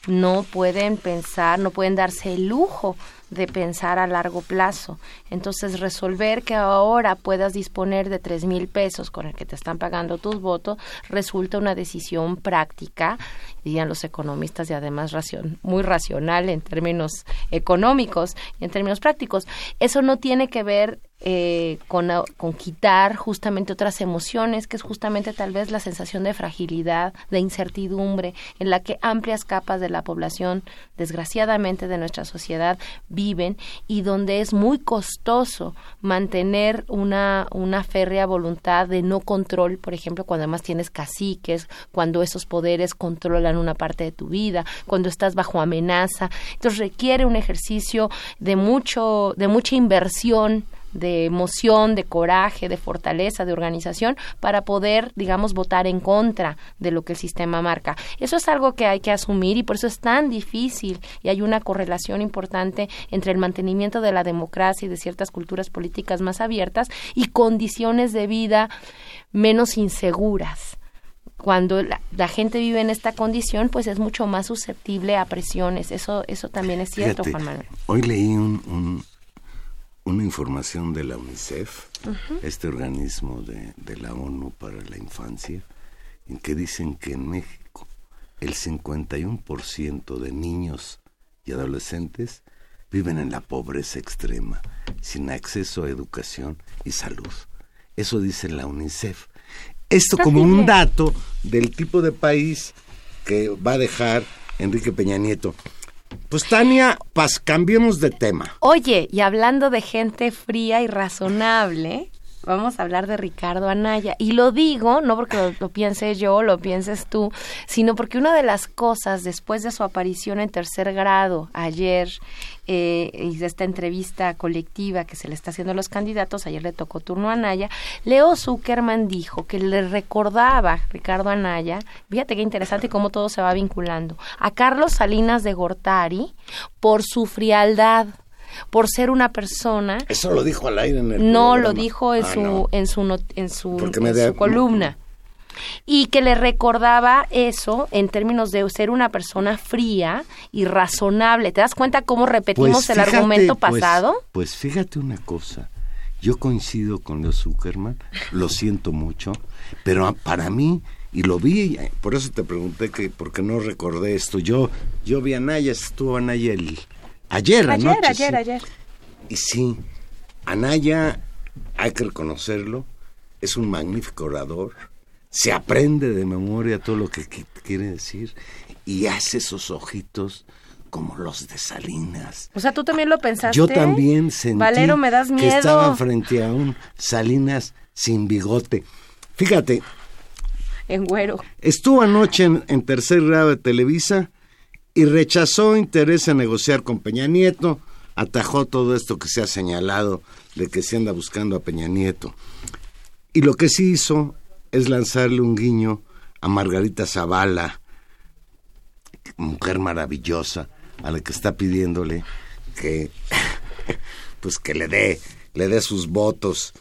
Speaker 3: no pueden pensar, no pueden darse el lujo de pensar a largo plazo. Entonces, resolver que ahora puedas disponer de tres mil pesos con el que te están pagando tus votos resulta una decisión práctica, dirían los economistas, y además racion, muy racional en términos económicos y en términos prácticos. Eso no tiene que ver eh, con, con, quitar justamente otras emociones, que es justamente tal vez la sensación de fragilidad, de incertidumbre, en la que amplias capas de la población, desgraciadamente de nuestra sociedad, viven y donde es muy costoso mantener una, una férrea voluntad de no control, por ejemplo, cuando además tienes caciques, cuando esos poderes controlan una parte de tu vida, cuando estás bajo amenaza. Entonces requiere un ejercicio de mucho, de mucha inversión de emoción, de coraje, de fortaleza, de organización para poder, digamos, votar en contra de lo que el sistema marca. Eso es algo que hay que asumir y por eso es tan difícil y hay una correlación importante entre el mantenimiento de la democracia y de ciertas culturas políticas más abiertas y condiciones de vida menos inseguras cuando la, gente vive en esta condición, pues es mucho más susceptible a presiones. Eso, eso también es cierto, Juan Manuel.
Speaker 2: Hoy leí un, una información de la UNICEF, este organismo de, de, la ONU para la infancia, en que dicen que en México el 51% de niños y adolescentes viven en la pobreza extrema, sin acceso a educación y salud. Eso dice la UNICEF. Esto como un dato del tipo de país que va a dejar Enrique Peña Nieto. Pues Tania, pas, cambiemos de tema.
Speaker 3: Oye, y hablando de gente fría y razonable, vamos a hablar de Ricardo Anaya. Y lo digo, no porque lo, lo, piense yo, lo pienses tú, sino porque una de las cosas después de su aparición en tercer grado ayer eh, y de esta entrevista colectiva que se le está haciendo a los candidatos, ayer le tocó turno a Anaya, Leo Zuckerman dijo que le recordaba Ricardo Anaya, fíjate qué interesante cómo todo se va vinculando, a Carlos Salinas de Gortari por su frialdad por ser una persona.
Speaker 2: Eso lo dijo al aire en el
Speaker 3: No, lo dijo en, ah, su, no. en su en su en su, columna. Y que le recordaba eso en términos de ser una persona fría y razonable. ¿Te das cuenta cómo repetimos
Speaker 2: pues
Speaker 3: fíjate, el argumento pasado?
Speaker 2: Pues, pues, fíjate una cosa. Yo coincido con Leo Zuckerman, lo siento mucho, pero para mí y lo vi, por eso te pregunté que porque no recordé esto. Yo yo vi a Naya, estuvo Anaya el Ayer,
Speaker 3: ayer,
Speaker 2: anoche,
Speaker 3: ayer,
Speaker 2: sí.
Speaker 3: ayer.
Speaker 2: Y sí, Anaya, hay que reconocerlo, es un magnífico orador, se aprende de memoria todo lo que quiere decir y hace esos ojitos como los de Salinas.
Speaker 3: O sea, tú también lo pensaste.
Speaker 2: Yo también sentí
Speaker 3: Valero, me das miedo.
Speaker 2: que estaba frente a un Salinas sin bigote. Fíjate.
Speaker 3: En güero.
Speaker 2: Estuvo anoche en, en tercer grado de Televisa y rechazó interés en negociar con Peña Nieto, atajó todo esto que se ha señalado de que se anda buscando a Peña Nieto. Y lo que sí hizo es lanzarle un guiño a Margarita Zavala, mujer maravillosa, a la que está pidiéndole que pues que le dé le dé sus votos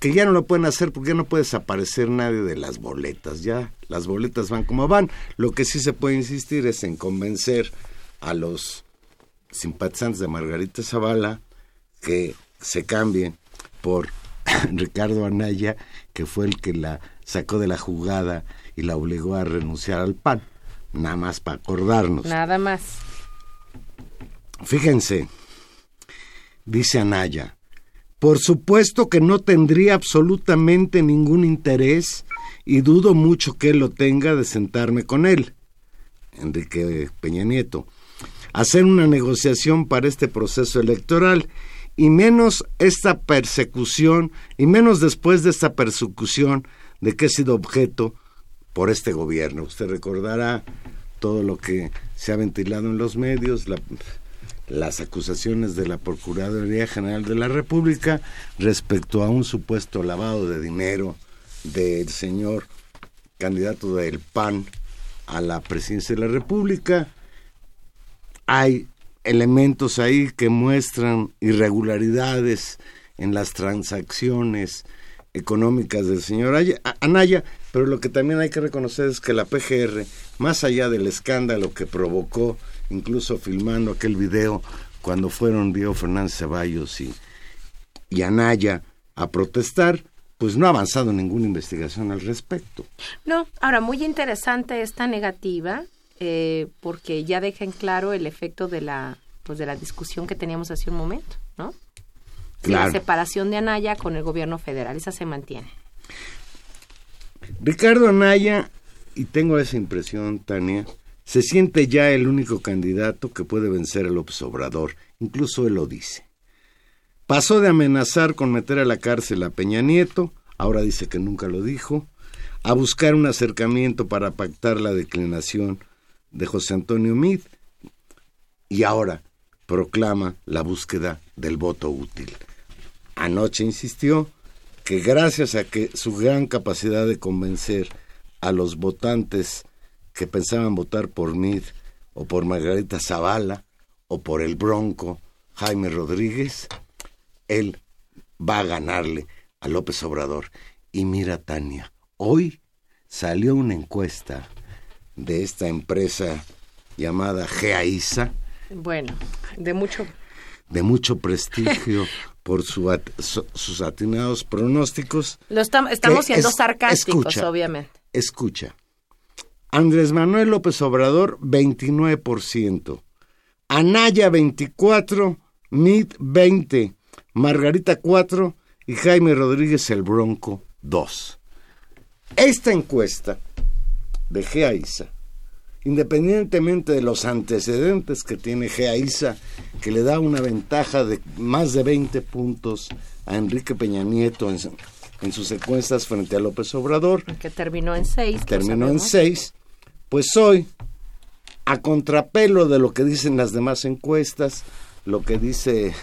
Speaker 2: que ya no lo pueden hacer porque ya no puede desaparecer nadie de las boletas, ya las boletas van como van. Lo que sí se puede insistir es en convencer a los simpatizantes de Margarita Zavala que se cambien por Ricardo Anaya, que fue el que la sacó de la jugada y la obligó a renunciar al PAN. Nada más para acordarnos.
Speaker 3: Nada más.
Speaker 2: Fíjense, dice Anaya, por supuesto que no tendría absolutamente ningún interés y dudo mucho que él lo tenga de sentarme con él, Enrique Peña Nieto, hacer una negociación para este proceso electoral y menos esta persecución y menos después de esta persecución de que he sido objeto por este gobierno. Usted recordará todo lo que se ha ventilado en los medios, la, las acusaciones de la Procuraduría General de la República respecto a un supuesto lavado de dinero del señor candidato del PAN a la presidencia de la República. Hay elementos ahí que muestran irregularidades en las transacciones económicas del señor Anaya, pero lo que también hay que reconocer es que la PGR, más allá del escándalo que provocó, incluso filmando aquel video cuando fueron Diego Fernández Ceballos y, y Anaya a protestar, pues no ha avanzado ninguna investigación al respecto.
Speaker 3: No, ahora muy interesante esta negativa, eh, porque ya deja en claro el efecto de la, pues de la discusión que teníamos hace un momento, ¿no? La separación de Anaya con el gobierno federal, esa se mantiene.
Speaker 2: Ricardo Anaya, y tengo esa impresión, Tania, se siente ya el único candidato que puede vencer al López Obrador, incluso él lo dice. Pasó de amenazar con meter a la cárcel a Peña Nieto, ahora dice que nunca lo dijo, a buscar un acercamiento para pactar la declinación de José Antonio Mid, y ahora proclama la búsqueda del voto útil. Anoche insistió que gracias a que su gran capacidad de convencer a los votantes que pensaban votar por Mid o por Margarita Zavala o por el Bronco Jaime Rodríguez, él va a ganarle a López Obrador. Y mira, Tania, hoy salió una encuesta de esta empresa llamada GEAISA.
Speaker 3: Bueno, de mucho
Speaker 2: de mucho prestigio por su sus atinados pronósticos.
Speaker 3: Lo estamos siendo sarcásticos, obviamente.
Speaker 2: Escucha. Andrés Manuel López Obrador, 29%. Anaya, 24%. Mid, 20%. Margarita, 4%. Y Jaime Rodríguez el Bronco, 2%. Esta encuesta de GEAISA independientemente de los antecedentes que tiene Geaiza, que le da una ventaja de más de 20 puntos a Enrique Peña Nieto en, sus secuencias frente a López Obrador.
Speaker 3: Que terminó en 6.
Speaker 2: Terminó en 6. Pues hoy, a contrapelo de lo que dicen las demás encuestas, lo que dice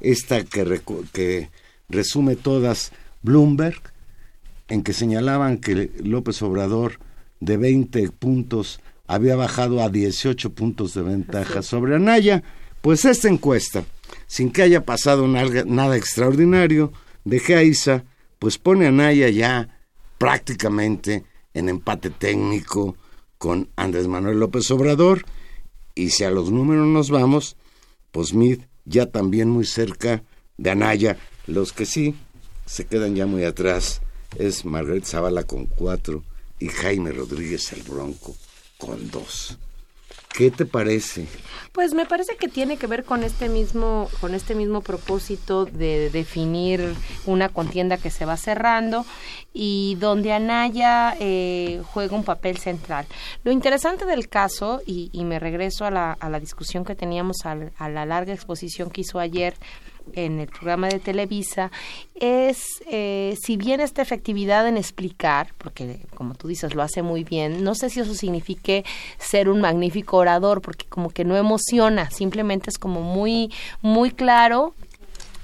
Speaker 2: esta que, que resume todas Bloomberg, en que señalaban que López Obrador de 20 puntos había bajado a 18 puntos de ventaja sobre Anaya, pues esta encuesta, sin que haya pasado nada, extraordinario, de Geisa, pues pone a Anaya ya prácticamente en empate técnico con Andrés Manuel López Obrador, y si a los números nos vamos, pues Mid ya también muy cerca de Anaya, los que sí se quedan ya muy atrás es Margaret Zavala con cuatro y Jaime Rodríguez el Bronco con dos. ¿Qué te parece?
Speaker 3: Pues me parece que tiene que ver con este mismo, con este mismo propósito de definir una contienda que se va cerrando y donde Anaya eh, juega un papel central. Lo interesante del caso, y, me regreso a la, a la discusión que teníamos a la larga exposición que hizo ayer en el programa de Televisa es, eh, si bien esta efectividad en explicar, porque como tú dices, lo hace muy bien, no sé si eso signifique ser un magnífico orador, porque como que no emociona, simplemente es como muy, muy claro,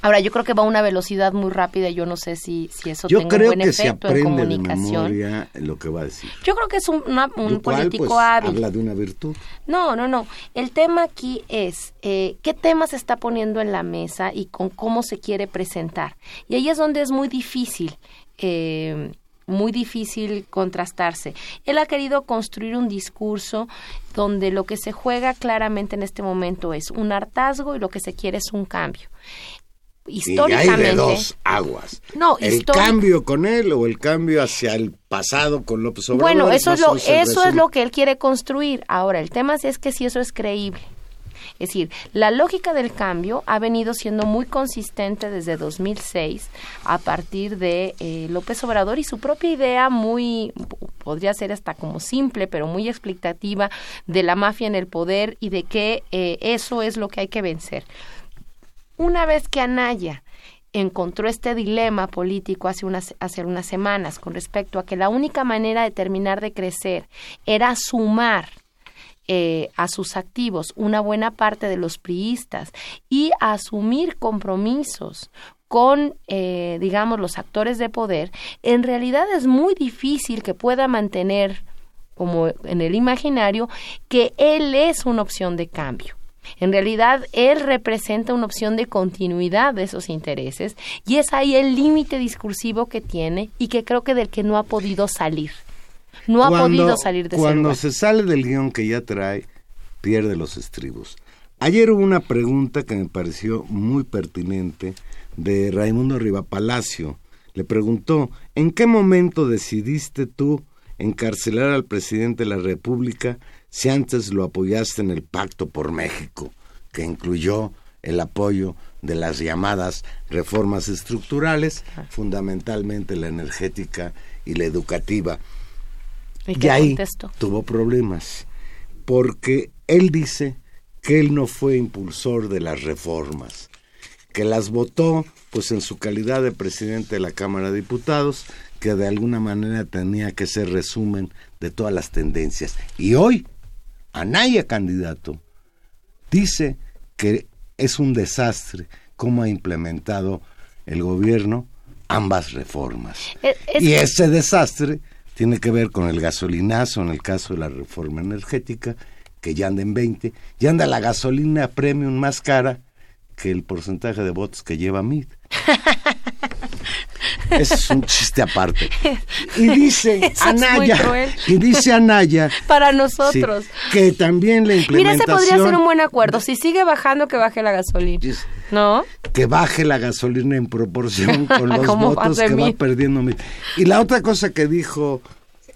Speaker 3: Ahora, yo creo que va a una velocidad muy rápida y yo no sé si, si eso
Speaker 2: yo
Speaker 3: tenga un buen efecto en
Speaker 2: comunicación. De lo que va a decir.
Speaker 3: Yo creo que es un, un político
Speaker 2: pues,
Speaker 3: hábil.
Speaker 2: Habla de una virtud.
Speaker 3: No, no, no. El tema aquí es eh, qué temas se está poniendo en la mesa y con cómo se quiere presentar. Y ahí es donde es muy difícil. Eh, muy difícil contrastarse. Él ha querido construir un discurso donde lo que se juega claramente en este momento es un hartazgo y lo que se quiere es un cambio históricamente.
Speaker 2: Y hay de dos aguas.
Speaker 3: No,
Speaker 2: el cambio con él o el cambio hacia el pasado con López Obrador.
Speaker 3: Bueno, eso es lo eso es lo que él quiere construir. Ahora, el tema es que si eso es creíble. Es decir, la lógica del cambio ha venido siendo muy consistente desde 2006 a partir de eh, López Obrador y su propia idea muy, podría ser hasta como simple, pero muy explicativa de la mafia en el poder y de que eh, eso es lo que hay que vencer. Una vez que Anaya encontró este dilema político hace unas, hace unas semanas con respecto a que la única manera de terminar de crecer era sumar eh, a sus activos una buena parte de los priistas y asumir compromisos con, eh, digamos, los actores de poder, en realidad es muy difícil que pueda mantener, como en el imaginario, que él es una opción de cambio. En realidad, él representa una opción de continuidad de esos intereses y es ahí el límite discursivo que tiene y que creo que del que no ha podido salir. No ha podido salir de
Speaker 2: Cuando se sale del guion que ya trae, pierde los estribos. Ayer hubo una pregunta que me pareció muy pertinente de Raimundo Rivapalacio. Le preguntó, ¿en qué momento decidiste tú encarcelar al presidente de la República si antes lo apoyaste en el Pacto por México, que incluyó el apoyo de las llamadas reformas estructurales, fundamentalmente la energética y la educativa?
Speaker 3: ¿Y,
Speaker 2: ahí tuvo problemas, porque él dice que él no fue impulsor de las reformas, que las votó pues en su calidad de presidente de la Cámara de Diputados, que de alguna manera tenía que ser resumen de todas las tendencias. Y hoy, Anaya candidato, dice que es un desastre cómo ha implementado el gobierno ambas reformas. Y ese desastre tiene que ver con el gasolinazo en el caso de la reforma energética, que ya anda en 20, ya anda la gasolina premium más cara que el porcentaje de votos que lleva MIT. Es un chiste aparte. Y dice Anaya, y dice Anaya,
Speaker 3: para nosotros,
Speaker 2: que también la implementación.
Speaker 3: Mira, ese podría ser un buen acuerdo. Si sigue bajando, que baje la gasolina. ¿No?
Speaker 2: Que baje la gasolina en proporción con los votos que va perdiendo. Y la otra cosa que dijo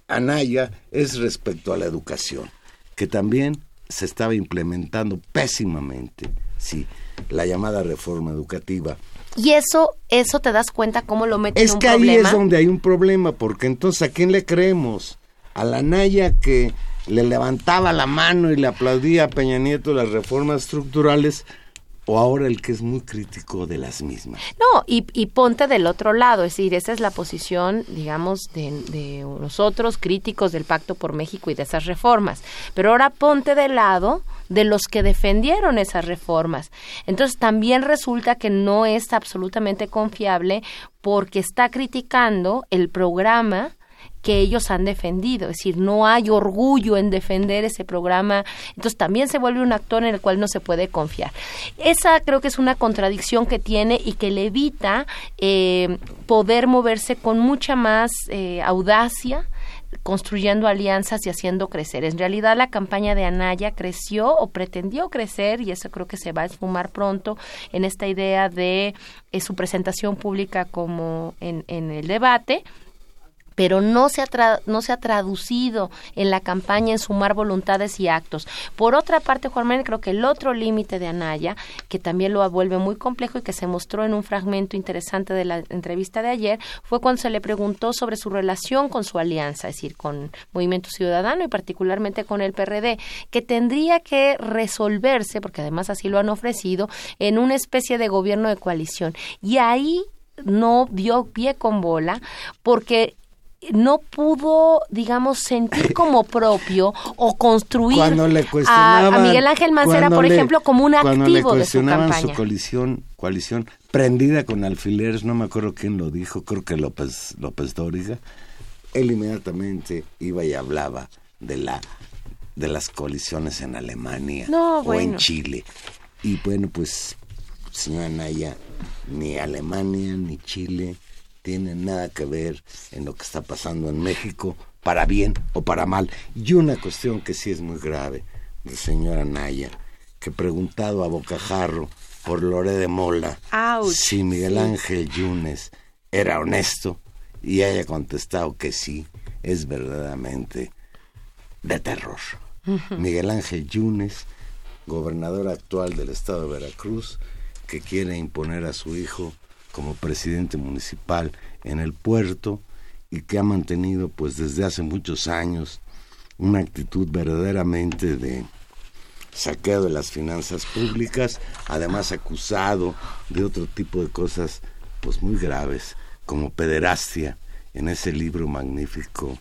Speaker 2: Anaya es respecto a la educación, que también se estaba implementando pésimamente, sí, la llamada reforma educativa
Speaker 3: y eso, eso te das cuenta cómo lo meten
Speaker 2: es
Speaker 3: en un
Speaker 2: que
Speaker 3: ahí
Speaker 2: es donde hay un problema, porque entonces ¿a quién le creemos? A la Naya que le levantaba la mano y le aplaudía a Peña Nieto las reformas estructurales, o ahora el que es muy crítico de las mismas.
Speaker 3: No, y, ponte del otro lado, es decir, esa es la posición, digamos, de, de, nosotros críticos del Pacto por México y de esas reformas. Pero ahora ponte del lado de los que defendieron esas reformas. Entonces también resulta que no es absolutamente confiable porque está criticando el programa que ellos han defendido, es decir, no hay orgullo en defender ese programa, entonces también se vuelve un actor en el cual no se puede confiar. Esa creo que es una contradicción que tiene y que le evita eh, poder moverse con mucha más eh, audacia construyendo alianzas y haciendo crecer. En realidad la campaña de Anaya creció o pretendió crecer y eso creo que se va a esfumar pronto en esta idea de eh, su presentación pública como en, en el debate pero no se, ha no se ha traducido en la campaña en sumar voluntades y actos. Por otra parte, Juan Manuel, creo que el otro límite de Anaya, que también lo vuelve muy complejo y que se mostró en un fragmento interesante de la entrevista de ayer, fue cuando se le preguntó sobre su relación con su alianza, es decir, con Movimiento Ciudadano y particularmente con el PRD, que tendría que resolverse, porque además así lo han ofrecido, en una especie de gobierno de coalición. Y ahí no dio pie con bola porque no pudo, digamos, sentir como propio o construir a, Miguel Ángel Mancera, por ejemplo, como un activo de su campaña.
Speaker 2: su coalición, coalición prendida con alfileres, no me acuerdo quién lo dijo, creo que López, López Dóriga, él inmediatamente iba y hablaba de la de las coaliciones en Alemania o en Chile. Y bueno, pues, señora Naya, ni Alemania ni Chile tiene nada que ver en lo que está pasando en México, para bien o para mal. Y una cuestión que sí es muy grave, de señora Naya, que preguntado a Bocajarro por Lore de Mola si Miguel Ángel Yunes era honesto y haya contestado que sí, es verdaderamente de terror. Miguel Ángel Yunes, gobernador actual del estado de Veracruz, que quiere imponer a su hijo como presidente municipal en el puerto y que ha mantenido pues desde hace muchos años una actitud verdaderamente de saqueo de las finanzas públicas, además acusado de otro tipo de cosas pues muy graves, como pederastia en ese libro magnífico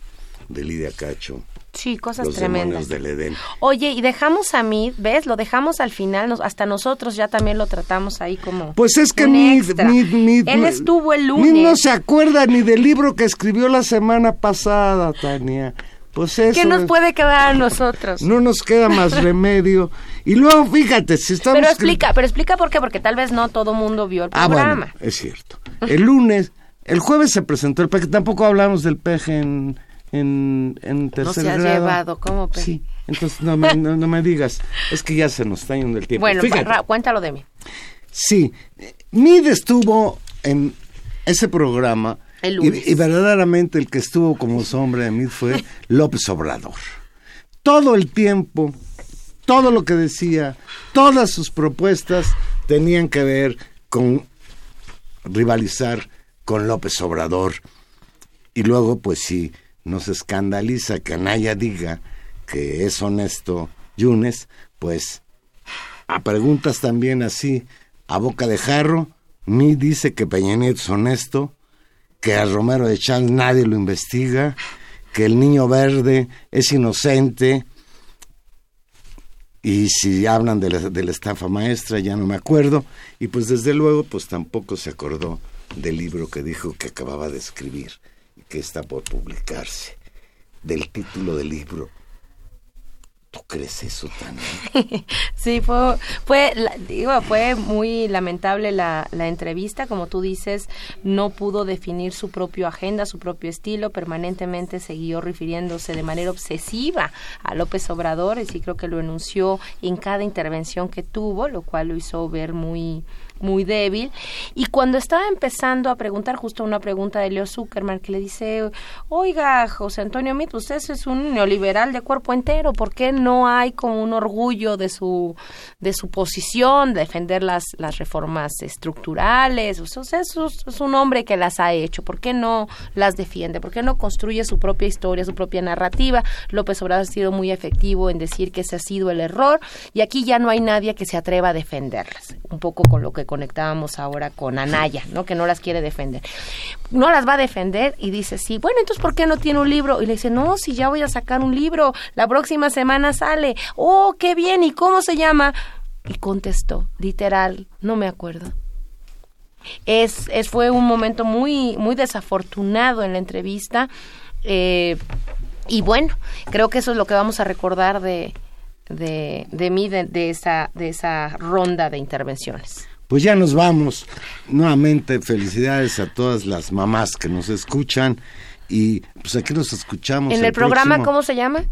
Speaker 2: de Lidia Cacho,
Speaker 3: Sí, cosas tremendas.
Speaker 2: del Edén.
Speaker 3: Oye, y dejamos a Mid, ¿ves? Lo dejamos al final, hasta nosotros ya también lo tratamos ahí como.
Speaker 2: Pues es que Mid, Mid,
Speaker 3: Él estuvo el lunes.
Speaker 2: Mid no se acuerda ni del libro que escribió la semana pasada, Tania. Pues eso.
Speaker 3: ¿Qué nos
Speaker 2: es-
Speaker 3: puede quedar a nosotros?
Speaker 2: No nos queda más remedio. Y luego, fíjate, si estamos...
Speaker 3: pero explica, pero explica por qué, porque tal vez no todo mundo vio el
Speaker 2: Ah,
Speaker 3: programa.
Speaker 2: bueno, es cierto. El lunes, el jueves se presentó el peje. Tampoco hablamos del peje en, en, en tercer
Speaker 3: se ha
Speaker 2: grado.
Speaker 3: llevado.
Speaker 2: Sí, entonces no me, no, no me digas. Es que ya se nos está yendo el tiempo.
Speaker 3: bueno,
Speaker 2: Fíjate,
Speaker 3: cuéntalo de mí.
Speaker 2: sí. Mid estuvo en ese programa.
Speaker 3: El
Speaker 2: y,
Speaker 3: lunes.
Speaker 2: y verdaderamente el que estuvo como sombra de Mid fue López Obrador. Todo el tiempo, todo lo que decía, todas sus propuestas tenían que ver con rivalizar con López Obrador. Y luego, pues sí, nos escandaliza que Anaya diga que es honesto Yunes, pues a preguntas también así, a boca de jarro, Mi dice que Peña es honesto, que a Romero de Champs nadie lo investiga, que el niño verde es inocente, y si hablan de la, de la estafa maestra, ya no me acuerdo. Y pues desde luego, pues tampoco se acordó del libro que dijo que acababa de escribir que está por publicarse. Del título del libro. ¿Tú crees eso, Tania?
Speaker 3: Sí, fue, fue muy lamentable la, la entrevista, como tú dices, no pudo definir su propia agenda, su propio estilo, permanentemente siguió refiriéndose de manera obsesiva a López Obrador, y sí creo que lo enunció en cada intervención que tuvo, lo cual lo hizo ver muy muy débil y cuando estaba empezando a preguntar justo una pregunta de Leo Zuckerman que le dice oiga José Antonio Mit usted es un neoliberal de cuerpo entero ¿por qué no hay como un orgullo de su de su posición de defender las las reformas estructurales sea es, es un hombre que las ha hecho ¿por qué no las defiende? ¿por qué no construye su propia historia su propia narrativa? López Obrador ha sido muy efectivo en decir que ese ha sido el error y aquí ya no hay nadie que se atreva a defenderlas un poco con lo que conectábamos ahora con Anaya, ¿no? Que no las quiere defender. No las va a defender y dice, sí, bueno, entonces ¿por qué no tiene un libro? Y le dice, no, si ya voy a sacar un libro, la próxima semana sale. Oh, qué bien, ¿y cómo se llama? Y contestó, literal, no me acuerdo. Es, fue un momento muy muy desafortunado en la entrevista eh, y bueno creo que eso es lo que vamos a recordar de de, mí de esa de esa ronda de intervenciones
Speaker 2: Pues ya nos vamos. Nuevamente, felicidades a todas las mamás que nos escuchan. Y pues aquí nos escuchamos.
Speaker 3: en el, programa
Speaker 2: próximo-
Speaker 3: cómo se llama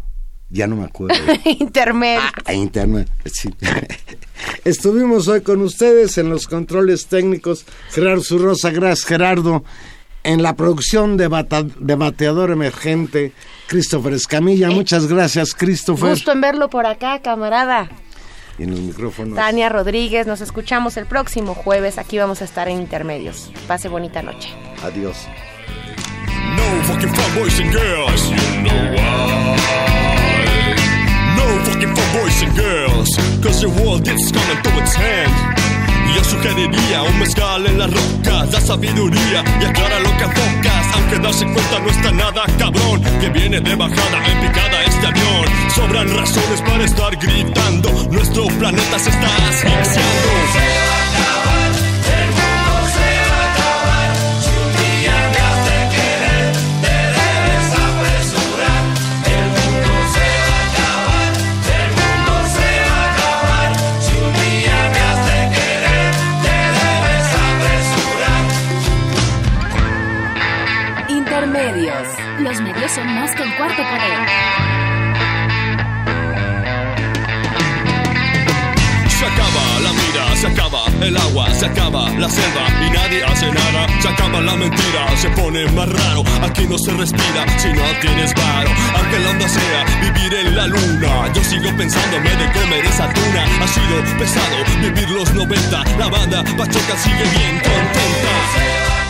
Speaker 2: Ya no me acuerdo.
Speaker 3: intermedio
Speaker 2: a internet, sí. Estuvimos hoy con ustedes en los controles técnicos. Gerardo Zurrosa, gracias Gerardo. En la producción de, bata- de Bateador Emergente, Christopher Escamilla. Muchas gracias, Christopher.
Speaker 3: gusto en verlo por acá camarada
Speaker 2: Y en los micrófonos.
Speaker 3: Tania Rodríguez nos escuchamos el próximo jueves aquí vamos a estar en intermedios pase bonita noche
Speaker 2: Adiós.
Speaker 6: No fucking fuckboys and girls. You know why? No fucking fuckboys and girls. Cause the world is coming to its end. Yo sugeriría un mezcal en las rocas, da sabiduría y aclara lo que enfocas. Aunque darse cuenta no está nada cabrón, que viene de bajada en picada este avión. Sobran razones para estar gritando, nuestro planeta se está asfixiando.
Speaker 1: Son más que el cuarto poder.
Speaker 6: Se acaba la vida, se acaba el agua, se acaba la selva y nadie hace nada. Se acaba la mentira, se pone más raro. Aquí no se respira si no tienes varo. Aunque la onda sea vivir en la luna, yo sigo pensándome de comer esa tuna. Ha sido pesado vivir los 90. La banda Pachoca sigue bien contenta.